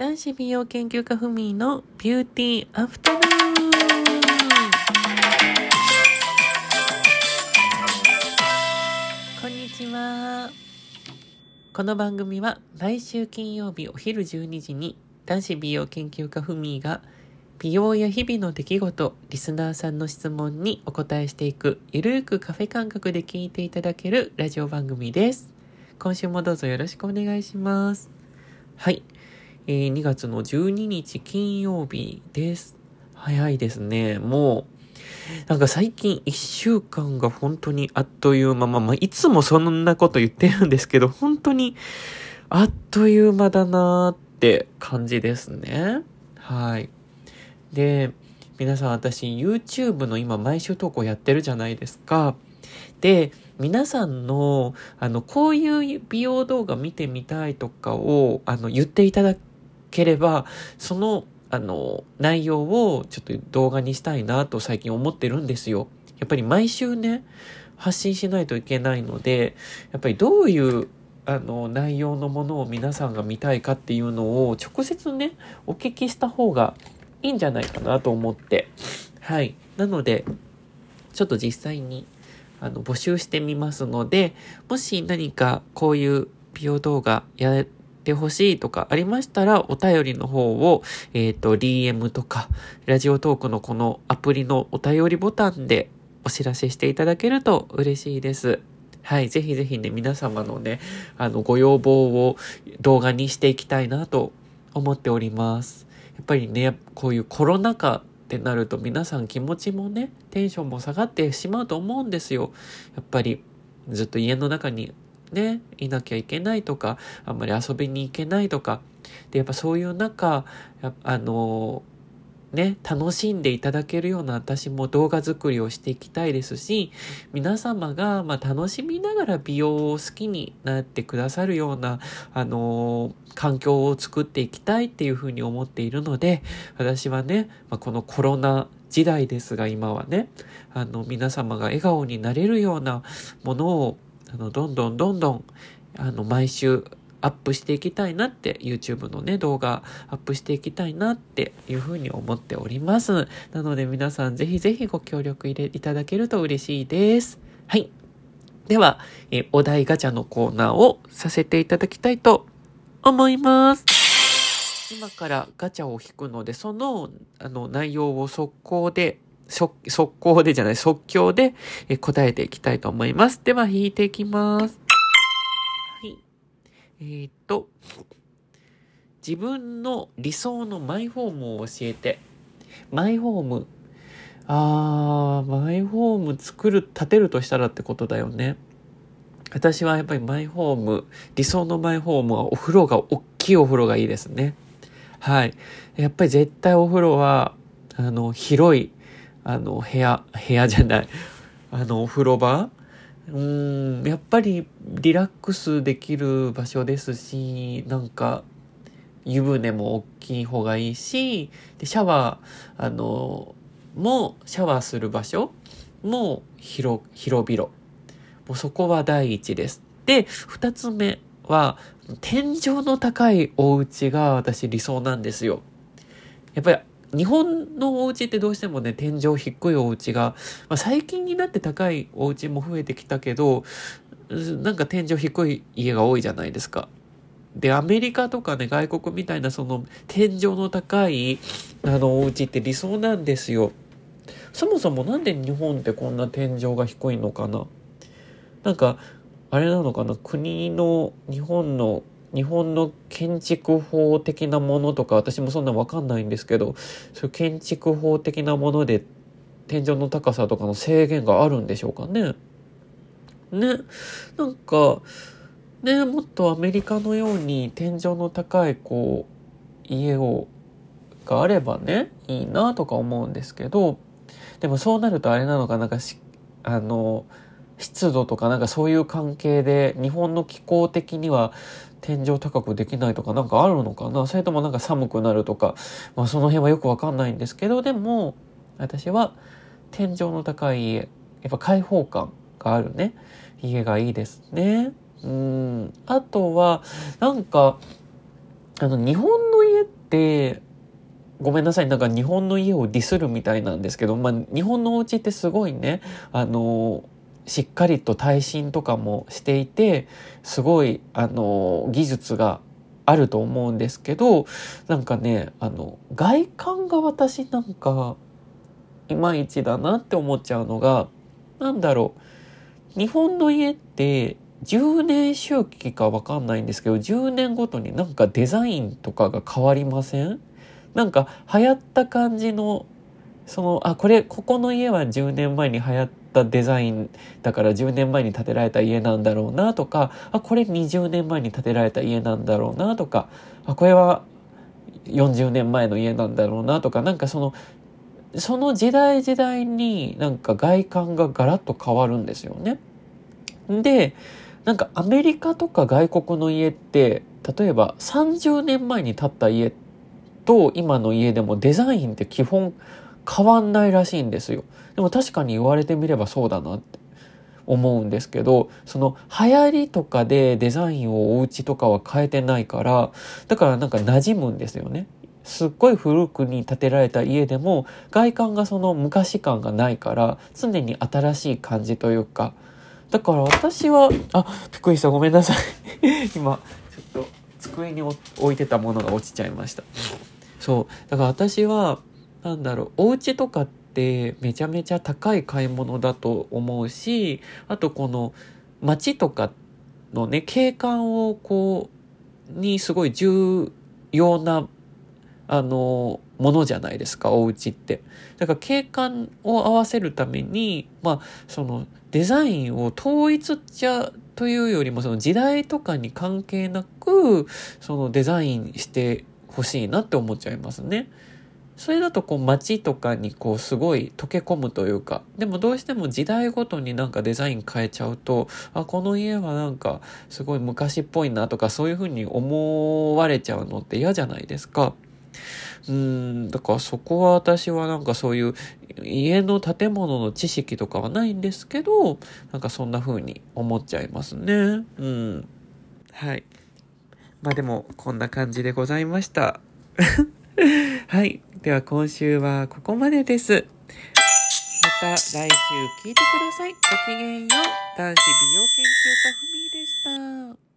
男子美容研究家ふみのビューティーアフタヌーンこんにちはこの番組は来週金曜日お昼12時に男子美容研究家ふみが美容や日々の出来事、リスナーさんの質問にお答えしていくゆるーくカフェ感覚で聞いていただけるラジオ番組です。今週もどうぞよろしくお願いします。はい。えー、2月の12日金曜日です。早いですね。もう、なんか最近1週間が本当にあっという間、まあ、いつもそんなこと言ってるんですけど、本当にあっという間だなーって感じですね。はい。で、皆さん私 YouTube の今毎週投稿やってるじゃないですか。で、皆さんの、あの、こういう美容動画見てみたいとかを、あの、言っていただければ、その、あの、内容をちょっと動画にしたいなと最近思ってるんですよ。やっぱり毎週ね、発信しないといけないので、やっぱりどういうあの内容のものを皆さんが見たいかっていうのを直接ね、お聞きした方がいいんじゃないかなと思って。はい。なので、ちょっと実際にあの募集してみますので、もし何かこういう美容動画やってほしいとかありましたら、お便りの方を、えっ、ー、と、DM とか、ラジオトークのこのアプリのお便りボタンでお知らせしていただけると嬉しいです。はい。ぜひぜひね、皆様のね、あの、ご要望を動画にしていきたいなと思っております。やっぱりね、こういうコロナ禍ってなると皆さん気持ちもね、テンションも下がってしまうと思うんですよ。やっぱりずっと家の中にね、いなきゃいけないとか、あんまり遊びに行けないとか。で、やっぱそういう中、あのね、楽しんでいただけるような私も動画作りをしていきたいですし、皆様がまあ楽しみながら美容を好きになってくださるような、あのー、環境を作っていきたいっていうふうに思っているので、私はね、まあ、このコロナ時代ですが今はね、あの、皆様が笑顔になれるようなものを、あの、どんどんどんどん、あの、毎週アップしていきたいなって、YouTube のね、動画アップしていきたいなっていうふうに思っております。なので皆さんぜひぜひご協力入れいただけると嬉しいです。はい。では、えお題ガチャのコーナーをさせていただきたいと思います。今からガチャを引くので、その、あの、内容を速攻で、速攻でじゃない、即興で答えていきたいと思います。では、引いていきます。えー、っと、自分の理想のマイホームを教えて。マイホーム。あー、マイホーム作る、建てるとしたらってことだよね。私はやっぱりマイホーム、理想のマイホームはお風呂が、大きいお風呂がいいですね。はい。やっぱり絶対お風呂は、あの、広い、あの、部屋、部屋じゃない、あの、お風呂場うんやっぱりリラックスできる場所ですしなんか湯船も大きい方がいいしでシャワーあのもシャワーする場所も広広々もうそこは第一です。で2つ目は天井の高いお家が私理想なんですよ。やっぱり日本のお家ってどうしてもね、天井低いお家が、まあ、最近になって高いお家も増えてきたけど、なんか天井低い家が多いじゃないですか。で、アメリカとかね、外国みたいなその天井の高いあのお家って理想なんですよ。そもそもなんで日本ってこんな天井が低いのかななんか、あれなのかな国の、日本の日本の建築法的なものとか私もそんなわかんないんですけどそういう建築法的なもので天井の高さとかの制限があるんでしょうかね。ねなんかねもっとアメリカのように天井の高いこう家をがあればねいいなとか思うんですけどでもそうなるとあれなのかなんかしあの湿度とかなんかそういう関係で日本の気候的には天井高くできないとかなんかあるのかな？それともなんか寒くなるとか、まあその辺はよくわかんないんですけど、でも私は天井の高い家、やっぱ開放感があるね、家がいいですね。うん。あとは、なんか、あの、日本の家って、ごめんなさい、なんか日本の家をディスるみたいなんですけど、まあ、日本のお家ってすごいね、あの、しっかりと耐震とかもしていて、すごい、あの、技術があると思うんですけど、なんかね、あの、外観が私なんか、いまいちだなって思っちゃうのが、なんだろう。日本の家って、10年周期かわかんないんですけど、10年ごとになんかデザインとかが変わりません？なんか流行った感じの、その、あ、これ、ここの家は10年前に流行ったデザインだから10年前に建てられた家なんだろうなとか、あ、これ20年前に建てられた家なんだろうなとか、あ、これは40年前の家なんだろうなとか、なんかその、その時代時代になんか外観がガラッと変わるんですよね。で、なんかアメリカとか外国の家って、例えば30年前に建った家と今の家でもデザインって基本変わんないらしいんですよ。でも確かに言われてみればそうだなって。思うんですけど、その流行りとかでデザインをお家とかは変えてないから、だからなんか馴染むんですよね。すっごい古くに建てられた家でも外観がその昔感がないから常に新しい感じというか。だから私はあびっくりしたごめんなさい。今ちょっと机に置いてたものが落ちちゃいました。そう。だから私はなんだろうお家とかってめちゃめちゃ高い買い物だと思うしあとこの街とかのね景観をこうにすごい重要なあのものじゃないですかお家ってだから景観を合わせるためにまあそのデザインを統一じゃというよりもその時代とかに関係なくそのデザインしてほしいなって思っちゃいますね。それだとこう街とかにこうすごい溶け込むというか、でもどうしても時代ごとになんかデザイン変えちゃうと、あ、この家はなんかすごい昔っぽいなとかそういうふうに思われちゃうのって嫌じゃないですか。うん、だからそこは私はなんかそういう家の建物の知識とかはないんですけど、なんかそんな風に思っちゃいますね。うん。はい。まあでも、こんな感じでございました。はい。では今週はここまでです。また来週聞いてください。ごきげんよう。男子美容研究家ふみでした。